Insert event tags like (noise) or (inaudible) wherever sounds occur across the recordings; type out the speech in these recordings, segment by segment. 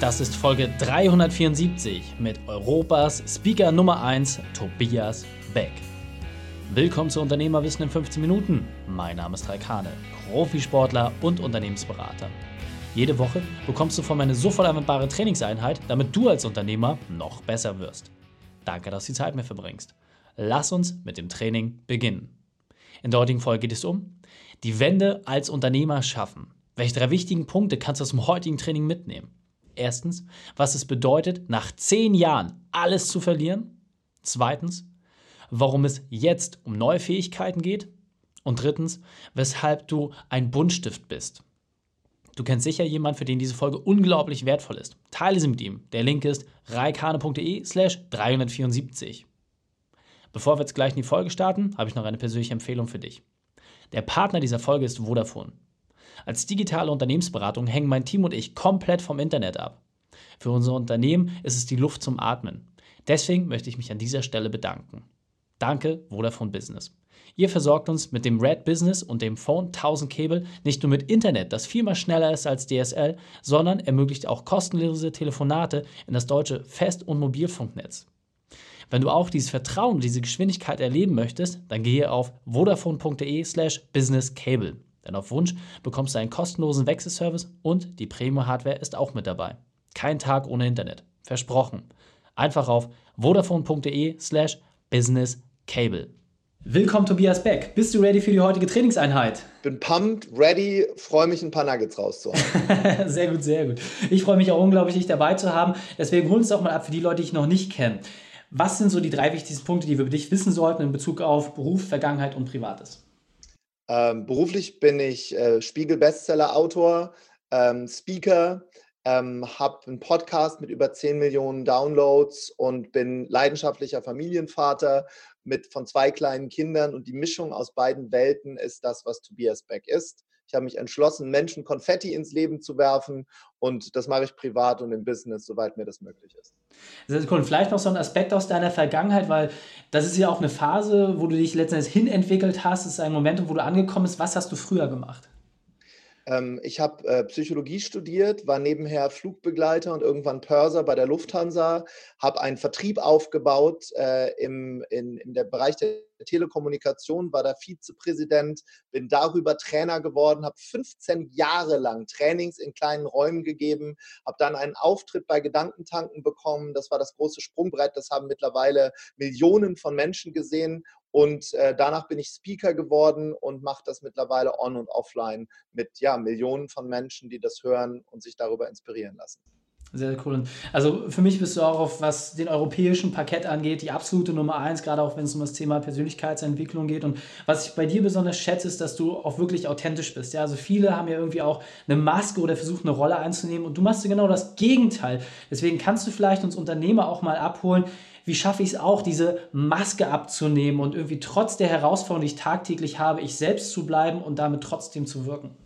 Das ist Folge 374 mit Europas Speaker Nummer 1, Tobias Beck. Willkommen zu Unternehmerwissen in 15 Minuten. Mein Name ist Raikane, Profisportler und Unternehmensberater. Jede Woche bekommst du von mir eine sofort anwendbare Trainingseinheit, damit du als Unternehmer noch besser wirst. Danke, dass du die Zeit mir verbringst. Lass uns mit dem Training beginnen. In der heutigen Folge geht es um die Wende als Unternehmer schaffen. Welche drei wichtigen Punkte kannst du aus dem heutigen Training mitnehmen? Erstens, was es bedeutet, nach zehn Jahren alles zu verlieren. Zweitens, warum es jetzt um neue Fähigkeiten geht. Und drittens, weshalb du ein Buntstift bist. Du kennst sicher jemanden, für den diese Folge unglaublich wertvoll ist. Teile sie mit ihm. Der Link ist reikane.de slash 374. Bevor wir jetzt gleich in die Folge starten, habe ich noch eine persönliche Empfehlung für dich. Der Partner dieser Folge ist Vodafone. Als digitale Unternehmensberatung hängen mein Team und ich komplett vom Internet ab. Für unser Unternehmen ist es die Luft zum Atmen. Deswegen möchte ich mich an dieser Stelle bedanken. Danke, Vodafone Business. Ihr versorgt uns mit dem Red Business und dem Phone 1000 Cable nicht nur mit Internet, das viermal schneller ist als DSL, sondern ermöglicht auch kostenlose Telefonate in das deutsche Fest- und Mobilfunknetz. Wenn du auch dieses Vertrauen diese Geschwindigkeit erleben möchtest, dann gehe auf vodafone.de/slash businesscable. Denn auf Wunsch bekommst du einen kostenlosen Wechselservice und die Premium-Hardware ist auch mit dabei. Kein Tag ohne Internet. Versprochen. Einfach auf vodafone.de slash businesscable. Willkommen Tobias Beck. Bist du ready für die heutige Trainingseinheit? Bin pumped, ready, freue mich ein paar Nuggets rauszuhauen. (laughs) sehr gut, sehr gut. Ich freue mich auch unglaublich, dich dabei zu haben. Deswegen hol uns doch mal ab für die Leute, die ich noch nicht kenne. Was sind so die drei wichtigsten Punkte, die wir über dich wissen sollten in Bezug auf Beruf, Vergangenheit und Privates? Ähm, beruflich bin ich äh, Spiegel-Bestseller-Autor, ähm, Speaker, ähm, habe einen Podcast mit über 10 Millionen Downloads und bin leidenschaftlicher Familienvater mit von zwei kleinen Kindern und die Mischung aus beiden Welten ist das, was Tobias Beck ist. Ich habe mich entschlossen, Menschen Konfetti ins Leben zu werfen und das mache ich privat und im Business, soweit mir das möglich ist. Sehr cool. Vielleicht noch so ein Aspekt aus deiner Vergangenheit, weil das ist ja auch eine Phase, wo du dich letztendlich hinentwickelt hast. Es ist ein Moment, wo du angekommen bist. Was hast du früher gemacht? Ähm, ich habe äh, Psychologie studiert, war nebenher Flugbegleiter und irgendwann Pörser bei der Lufthansa, habe einen Vertrieb aufgebaut äh, im in, in der Bereich der Telekommunikation, war da Vizepräsident, bin darüber Trainer geworden, habe 15 Jahre lang Trainings in kleinen Räumen gegeben, habe dann einen Auftritt bei Gedankentanken bekommen. Das war das große Sprungbrett, das haben mittlerweile Millionen von Menschen gesehen und äh, danach bin ich Speaker geworden und mache das mittlerweile on und offline mit ja, Millionen von Menschen, die das hören und sich darüber inspirieren lassen. Sehr cool. Also für mich bist du auch auf, was den europäischen Parkett angeht, die absolute Nummer eins, gerade auch wenn es um das Thema Persönlichkeitsentwicklung geht. Und was ich bei dir besonders schätze, ist, dass du auch wirklich authentisch bist. Ja, also viele haben ja irgendwie auch eine Maske oder versuchen eine Rolle einzunehmen und du machst genau das Gegenteil. Deswegen kannst du vielleicht uns Unternehmer auch mal abholen, wie schaffe ich es auch, diese Maske abzunehmen und irgendwie trotz der Herausforderungen, die ich tagtäglich habe, ich selbst zu bleiben und damit trotzdem zu wirken?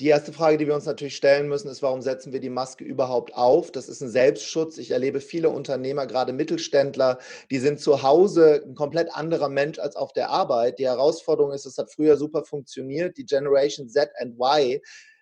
Die erste Frage, die wir uns natürlich stellen müssen, ist, warum setzen wir die Maske überhaupt auf? Das ist ein Selbstschutz. Ich erlebe viele Unternehmer, gerade Mittelständler, die sind zu Hause ein komplett anderer Mensch als auf der Arbeit. Die Herausforderung ist, es hat früher super funktioniert. Die Generation Z and Y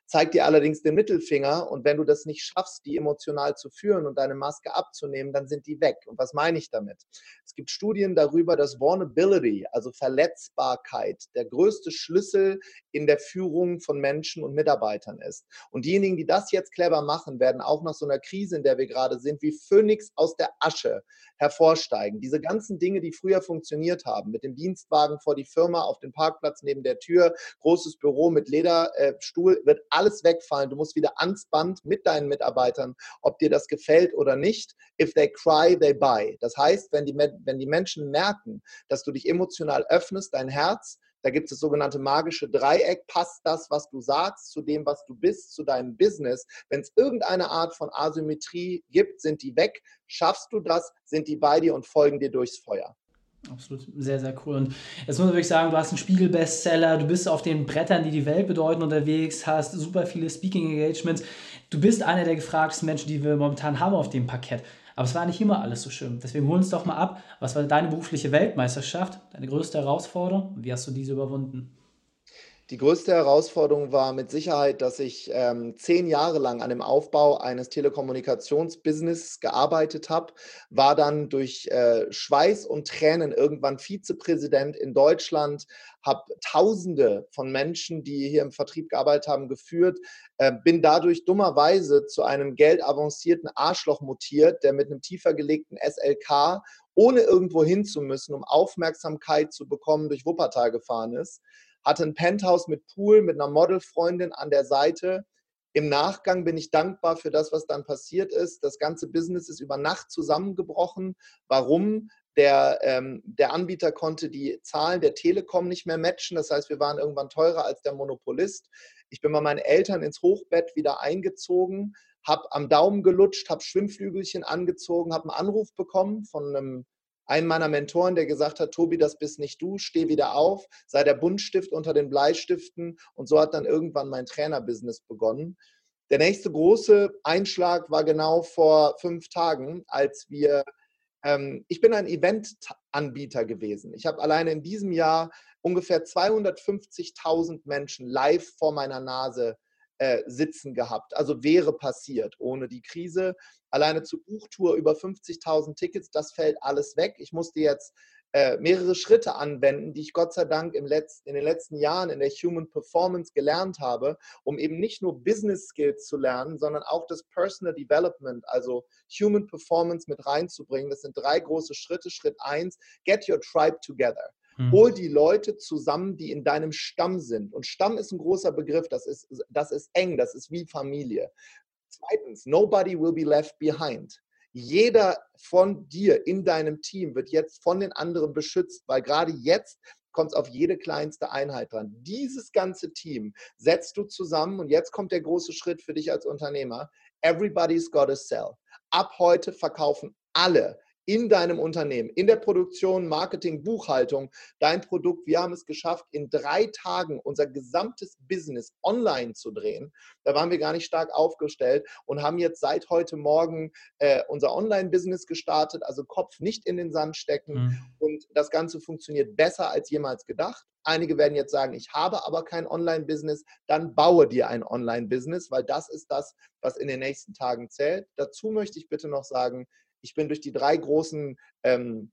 zeigt dir allerdings den Mittelfinger und wenn du das nicht schaffst, die emotional zu führen und deine Maske abzunehmen, dann sind die weg. Und was meine ich damit? Es gibt Studien darüber, dass Vulnerability, also Verletzbarkeit, der größte Schlüssel in der Führung von Menschen und Mitarbeitern ist. Und diejenigen, die das jetzt clever machen, werden auch nach so einer Krise, in der wir gerade sind, wie Phönix aus der Asche hervorsteigen. Diese ganzen Dinge, die früher funktioniert haben, mit dem Dienstwagen vor die Firma, auf dem Parkplatz neben der Tür, großes Büro mit Lederstuhl, wird alles wegfallen. Du musst wieder ans Band mit deinen Mitarbeitern, ob dir das gefällt oder nicht. If they cry, they buy. Das heißt, wenn die, wenn die Menschen merken, dass du dich emotional öffnest, dein Herz, da gibt es das sogenannte magische Dreieck. Passt das, was du sagst, zu dem, was du bist, zu deinem Business? Wenn es irgendeine Art von Asymmetrie gibt, sind die weg. Schaffst du das, sind die bei dir und folgen dir durchs Feuer. Absolut, sehr, sehr cool. Und jetzt muss man wirklich sagen, du hast einen Spiegel-Bestseller, du bist auf den Brettern, die die Welt bedeuten, unterwegs, hast super viele Speaking-Engagements. Du bist einer der gefragtesten Menschen, die wir momentan haben auf dem Parkett. Aber es war nicht immer alles so schön. Deswegen hol uns doch mal ab, was war deine berufliche Weltmeisterschaft, deine größte Herausforderung und wie hast du diese überwunden? Die größte Herausforderung war mit Sicherheit, dass ich ähm, zehn Jahre lang an dem Aufbau eines Telekommunikationsbusiness gearbeitet habe, war dann durch äh, Schweiß und Tränen irgendwann Vizepräsident in Deutschland, habe Tausende von Menschen, die hier im Vertrieb gearbeitet haben, geführt, äh, bin dadurch dummerweise zu einem geldavancierten Arschloch mutiert, der mit einem tiefer gelegten SLK ohne irgendwo hin zu müssen, um Aufmerksamkeit zu bekommen, durch Wuppertal gefahren ist hatte ein Penthouse mit Pool, mit einer Modelfreundin an der Seite. Im Nachgang bin ich dankbar für das, was dann passiert ist. Das ganze Business ist über Nacht zusammengebrochen. Warum? Der, ähm, der Anbieter konnte die Zahlen der Telekom nicht mehr matchen. Das heißt, wir waren irgendwann teurer als der Monopolist. Ich bin bei meinen Eltern ins Hochbett wieder eingezogen, habe am Daumen gelutscht, habe Schwimmflügelchen angezogen, habe einen Anruf bekommen von einem einen meiner Mentoren, der gesagt hat, Tobi, das bist nicht du, steh wieder auf, sei der Buntstift unter den Bleistiften. Und so hat dann irgendwann mein Trainerbusiness begonnen. Der nächste große Einschlag war genau vor fünf Tagen, als wir, ähm, ich bin ein Eventanbieter gewesen. Ich habe alleine in diesem Jahr ungefähr 250.000 Menschen live vor meiner Nase äh, sitzen gehabt. Also wäre passiert ohne die Krise. Alleine zur Buchtour über 50.000 Tickets, das fällt alles weg. Ich musste jetzt äh, mehrere Schritte anwenden, die ich Gott sei Dank im Letz-, in den letzten Jahren in der Human Performance gelernt habe, um eben nicht nur Business Skills zu lernen, sondern auch das Personal Development, also Human Performance mit reinzubringen. Das sind drei große Schritte. Schritt eins, get your tribe together. Mhm. Hol die Leute zusammen, die in deinem Stamm sind. Und Stamm ist ein großer Begriff, das ist, das ist eng, das ist wie Familie. Zweitens, nobody will be left behind. Jeder von dir in deinem Team wird jetzt von den anderen beschützt, weil gerade jetzt kommt es auf jede kleinste Einheit dran. Dieses ganze Team setzt du zusammen und jetzt kommt der große Schritt für dich als Unternehmer. Everybody's got to sell. Ab heute verkaufen alle in deinem Unternehmen, in der Produktion, Marketing, Buchhaltung, dein Produkt. Wir haben es geschafft, in drei Tagen unser gesamtes Business online zu drehen. Da waren wir gar nicht stark aufgestellt und haben jetzt seit heute Morgen äh, unser Online-Business gestartet, also Kopf nicht in den Sand stecken. Mhm. Und das Ganze funktioniert besser als jemals gedacht. Einige werden jetzt sagen, ich habe aber kein Online-Business. Dann baue dir ein Online-Business, weil das ist das, was in den nächsten Tagen zählt. Dazu möchte ich bitte noch sagen, ich bin durch die drei großen ähm,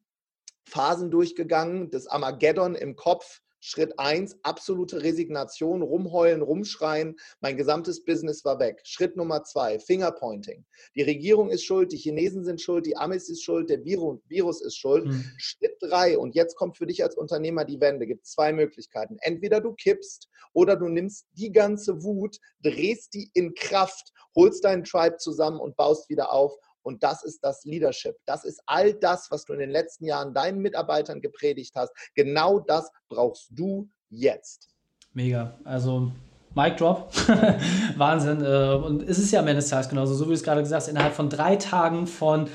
Phasen durchgegangen. Das Armageddon im Kopf, Schritt 1, absolute Resignation, rumheulen, rumschreien. Mein gesamtes Business war weg. Schritt Nummer 2, Fingerpointing. Die Regierung ist schuld, die Chinesen sind schuld, die Amis ist schuld, der Virus ist schuld. Mhm. Schritt 3, und jetzt kommt für dich als Unternehmer die Wende, gibt zwei Möglichkeiten. Entweder du kippst oder du nimmst die ganze Wut, drehst die in Kraft, holst deinen Tribe zusammen und baust wieder auf und das ist das Leadership. Das ist all das, was du in den letzten Jahren deinen Mitarbeitern gepredigt hast. Genau das brauchst du jetzt. Mega. Also Mic Drop. (laughs) Wahnsinn. Äh, und es ist ja am Ende des Tages genauso, so wie du es gerade gesagt hast, innerhalb von drei Tagen von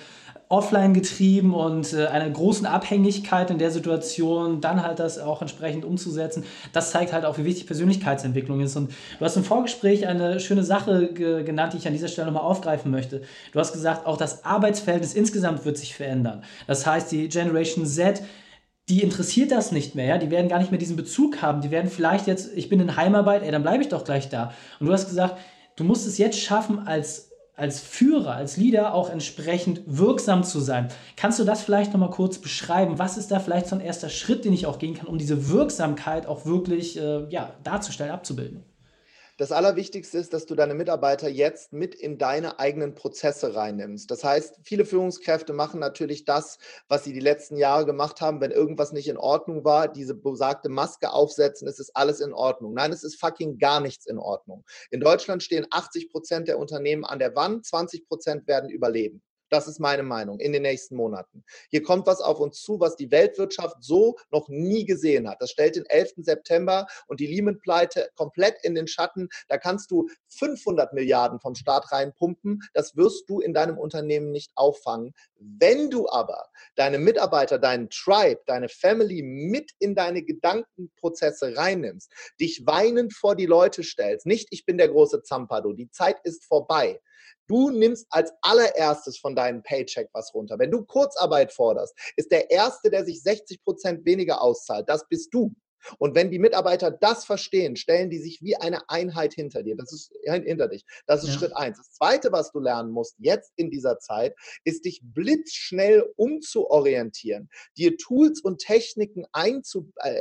offline getrieben und äh, einer großen Abhängigkeit in der Situation, dann halt das auch entsprechend umzusetzen, das zeigt halt auch, wie wichtig Persönlichkeitsentwicklung ist. Und du hast im Vorgespräch eine schöne Sache ge genannt, die ich an dieser Stelle nochmal aufgreifen möchte. Du hast gesagt, auch das Arbeitsverhältnis insgesamt wird sich verändern. Das heißt, die Generation Z, die interessiert das nicht mehr, ja? die werden gar nicht mehr diesen Bezug haben, die werden vielleicht jetzt, ich bin in Heimarbeit, ey, dann bleibe ich doch gleich da. Und du hast gesagt, du musst es jetzt schaffen, als als Führer, als Leader auch entsprechend wirksam zu sein. Kannst du das vielleicht nochmal kurz beschreiben? Was ist da vielleicht so ein erster Schritt, den ich auch gehen kann, um diese Wirksamkeit auch wirklich äh, ja, darzustellen, abzubilden? Das Allerwichtigste ist, dass du deine Mitarbeiter jetzt mit in deine eigenen Prozesse reinnimmst. Das heißt, viele Führungskräfte machen natürlich das, was sie die letzten Jahre gemacht haben. Wenn irgendwas nicht in Ordnung war, diese besagte Maske aufsetzen, es ist alles in Ordnung. Nein, es ist fucking gar nichts in Ordnung. In Deutschland stehen 80 Prozent der Unternehmen an der Wand, 20 Prozent werden überleben. Das ist meine Meinung in den nächsten Monaten. Hier kommt was auf uns zu, was die Weltwirtschaft so noch nie gesehen hat. Das stellt den 11. September und die Lehman-Pleite komplett in den Schatten. Da kannst du 500 Milliarden vom Staat reinpumpen. Das wirst du in deinem Unternehmen nicht auffangen. Wenn du aber deine Mitarbeiter, deinen Tribe, deine Family mit in deine Gedankenprozesse reinnimmst, dich weinend vor die Leute stellst, nicht ich bin der große Zampado, die Zeit ist vorbei, Du nimmst als allererstes von deinem Paycheck was runter. Wenn du Kurzarbeit forderst, ist der Erste, der sich 60 Prozent weniger auszahlt, das bist du. Und wenn die Mitarbeiter das verstehen, stellen die sich wie eine Einheit hinter dir. Das ist hinter dich. Das ist ja. Schritt eins. Das zweite, was du lernen musst jetzt in dieser Zeit, ist dich blitzschnell umzuorientieren, dir Tools und Techniken einzu, äh,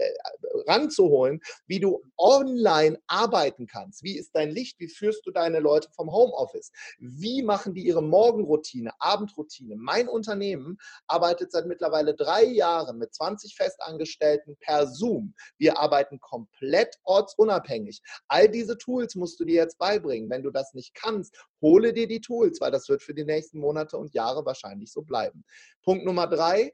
ranzuholen, wie du online arbeiten kannst. Wie ist dein Licht? Wie führst du deine Leute vom Homeoffice? Wie machen die ihre Morgenroutine, Abendroutine? Mein Unternehmen arbeitet seit mittlerweile drei Jahren mit 20 Festangestellten per Zoom. Wir arbeiten komplett ortsunabhängig. All diese Tools musst du dir jetzt beibringen. Wenn du das nicht kannst, hole dir die Tools, weil das wird für die nächsten Monate und Jahre wahrscheinlich so bleiben. Punkt Nummer drei,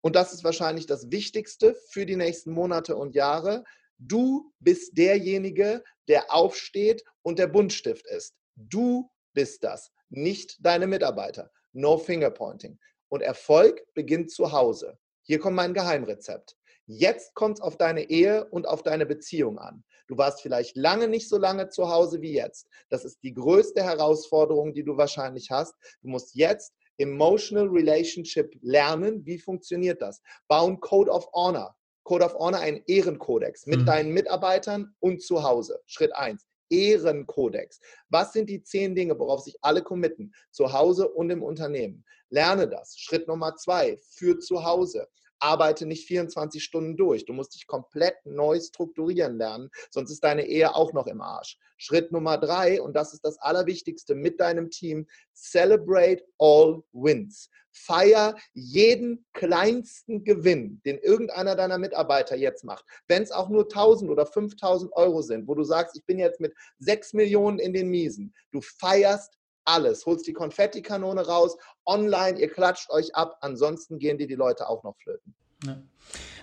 und das ist wahrscheinlich das Wichtigste für die nächsten Monate und Jahre. Du bist derjenige, der aufsteht und der Buntstift ist. Du bist das, nicht deine Mitarbeiter. No Fingerpointing. Und Erfolg beginnt zu Hause. Hier kommt mein Geheimrezept. Jetzt kommt es auf deine Ehe und auf deine Beziehung an. Du warst vielleicht lange nicht so lange zu Hause wie jetzt. Das ist die größte Herausforderung, die du wahrscheinlich hast. Du musst jetzt Emotional Relationship lernen. Wie funktioniert das? Bauen Code of Honor. Code of Honor, ein Ehrenkodex mit mhm. deinen Mitarbeitern und zu Hause. Schritt eins. Ehrenkodex. Was sind die zehn Dinge, worauf sich alle committen? Zu Hause und im Unternehmen. Lerne das. Schritt Nummer zwei. Für zu Hause arbeite nicht 24 Stunden durch. Du musst dich komplett neu strukturieren lernen, sonst ist deine Ehe auch noch im Arsch. Schritt Nummer drei, und das ist das Allerwichtigste mit deinem Team, celebrate all wins. Feier jeden kleinsten Gewinn, den irgendeiner deiner Mitarbeiter jetzt macht. Wenn es auch nur 1000 oder 5000 Euro sind, wo du sagst, ich bin jetzt mit 6 Millionen in den Miesen. Du feierst alles. Holst die Konfettikanone raus, online, ihr klatscht euch ab, ansonsten gehen dir die Leute auch noch flöten. Ja.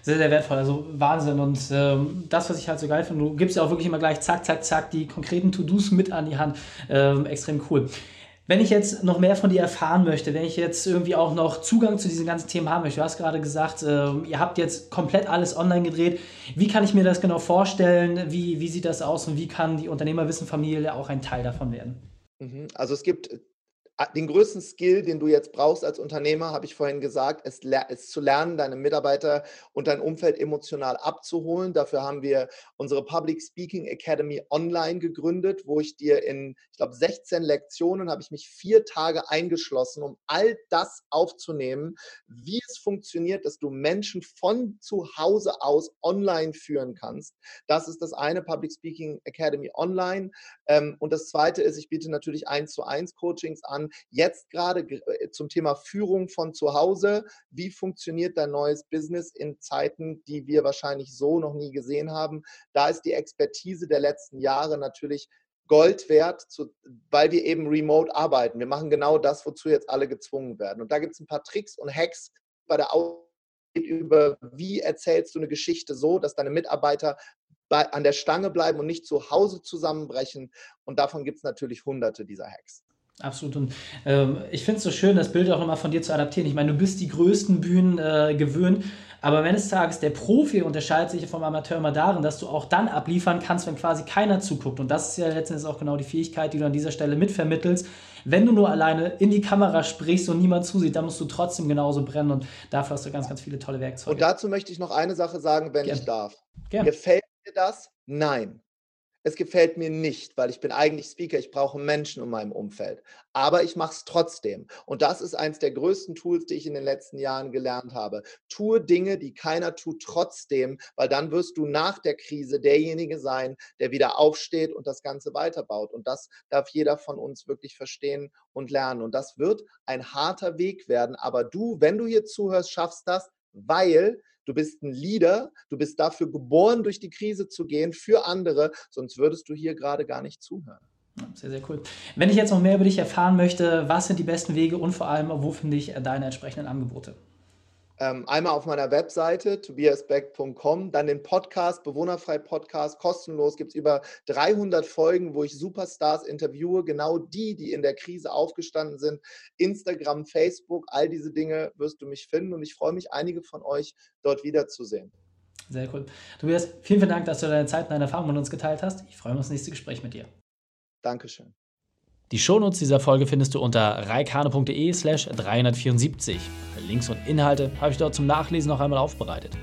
Sehr, sehr wertvoll, also Wahnsinn. Und ähm, das, was ich halt so geil finde, du gibst ja auch wirklich immer gleich zack, zack, zack die konkreten To-Dos mit an die Hand. Ähm, extrem cool. Wenn ich jetzt noch mehr von dir erfahren möchte, wenn ich jetzt irgendwie auch noch Zugang zu diesen ganzen Themen haben möchte, du hast gerade gesagt, äh, ihr habt jetzt komplett alles online gedreht. Wie kann ich mir das genau vorstellen? Wie, wie sieht das aus und wie kann die Unternehmerwissenfamilie auch ein Teil davon werden? Mhm. Also es gibt den größten Skill, den du jetzt brauchst als Unternehmer, habe ich vorhin gesagt, ist, ist, zu lernen, deine Mitarbeiter und dein Umfeld emotional abzuholen. Dafür haben wir unsere Public Speaking Academy online gegründet, wo ich dir in, ich glaube, 16 Lektionen habe ich mich vier Tage eingeschlossen, um all das aufzunehmen, wie es funktioniert, dass du Menschen von zu Hause aus online führen kannst. Das ist das eine, Public Speaking Academy online. Ähm, und das zweite ist, ich biete natürlich eins zu eins Coachings an Jetzt gerade äh, zum Thema Führung von zu Hause. Wie funktioniert dein neues Business in Zeiten, die wir wahrscheinlich so noch nie gesehen haben? Da ist die Expertise der letzten Jahre natürlich Gold wert, zu, weil wir eben remote arbeiten. Wir machen genau das, wozu jetzt alle gezwungen werden. Und da gibt es ein paar Tricks und Hacks bei der Aus über, wie erzählst du eine Geschichte so, dass deine Mitarbeiter bei, an der Stange bleiben und nicht zu Hause zusammenbrechen. Und davon gibt es natürlich hunderte dieser Hacks. Absolut. Und ähm, ich finde es so schön, das Bild auch nochmal von dir zu adaptieren. Ich meine, du bist die größten Bühnen äh, gewöhnt, aber wenn es Tages der Profi unterscheidet sich vom Amateur immer darin, dass du auch dann abliefern kannst, wenn quasi keiner zuguckt. Und das ist ja letztendlich auch genau die Fähigkeit, die du an dieser Stelle mitvermittelst. Wenn du nur alleine in die Kamera sprichst und niemand zusieht, dann musst du trotzdem genauso brennen und dafür hast du ganz, ganz viele tolle Werkzeuge. Und dazu möchte ich noch eine Sache sagen, wenn Gern. ich darf. Gern. Gefällt dir das? Nein es gefällt mir nicht, weil ich bin eigentlich Speaker, ich brauche Menschen in meinem Umfeld. Aber ich mache es trotzdem. Und das ist eines der größten Tools, die ich in den letzten Jahren gelernt habe. Tue Dinge, die keiner tut, trotzdem, weil dann wirst du nach der Krise derjenige sein, der wieder aufsteht und das Ganze weiterbaut. Und das darf jeder von uns wirklich verstehen und lernen. Und das wird ein harter Weg werden. Aber du, wenn du hier zuhörst, schaffst das, weil Du bist ein Leader, du bist dafür geboren, durch die Krise zu gehen für andere, sonst würdest du hier gerade gar nicht zuhören. Sehr, sehr cool. Wenn ich jetzt noch mehr über dich erfahren möchte, was sind die besten Wege und vor allem, wo finde ich deine entsprechenden Angebote? Ähm, einmal auf meiner Webseite tobiasbeck.com, dann den Podcast, Bewohnerfrei Podcast, kostenlos. Gibt es über 300 Folgen, wo ich Superstars interviewe, genau die, die in der Krise aufgestanden sind. Instagram, Facebook, all diese Dinge wirst du mich finden und ich freue mich, einige von euch dort wiederzusehen. Sehr cool. Tobias, vielen, vielen Dank, dass du deine Zeit und deine Erfahrungen mit uns geteilt hast. Ich freue mich auf das nächste Gespräch mit dir. Dankeschön. Die Shownotes dieser Folge findest du unter reikane.de slash 374. Links und Inhalte habe ich dort zum Nachlesen noch einmal aufbereitet.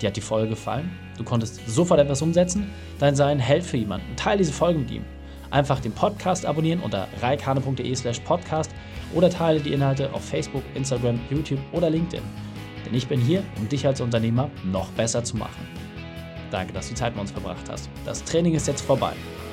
Dir hat die Folge gefallen? Du konntest sofort etwas umsetzen? Dein Sein hält für jemanden. Teile diese Folge mit ihm. Einfach den Podcast abonnieren unter reikane.de slash podcast oder teile die Inhalte auf Facebook, Instagram, YouTube oder LinkedIn. Denn ich bin hier, um dich als Unternehmer noch besser zu machen. Danke, dass du Zeit mit uns verbracht hast. Das Training ist jetzt vorbei.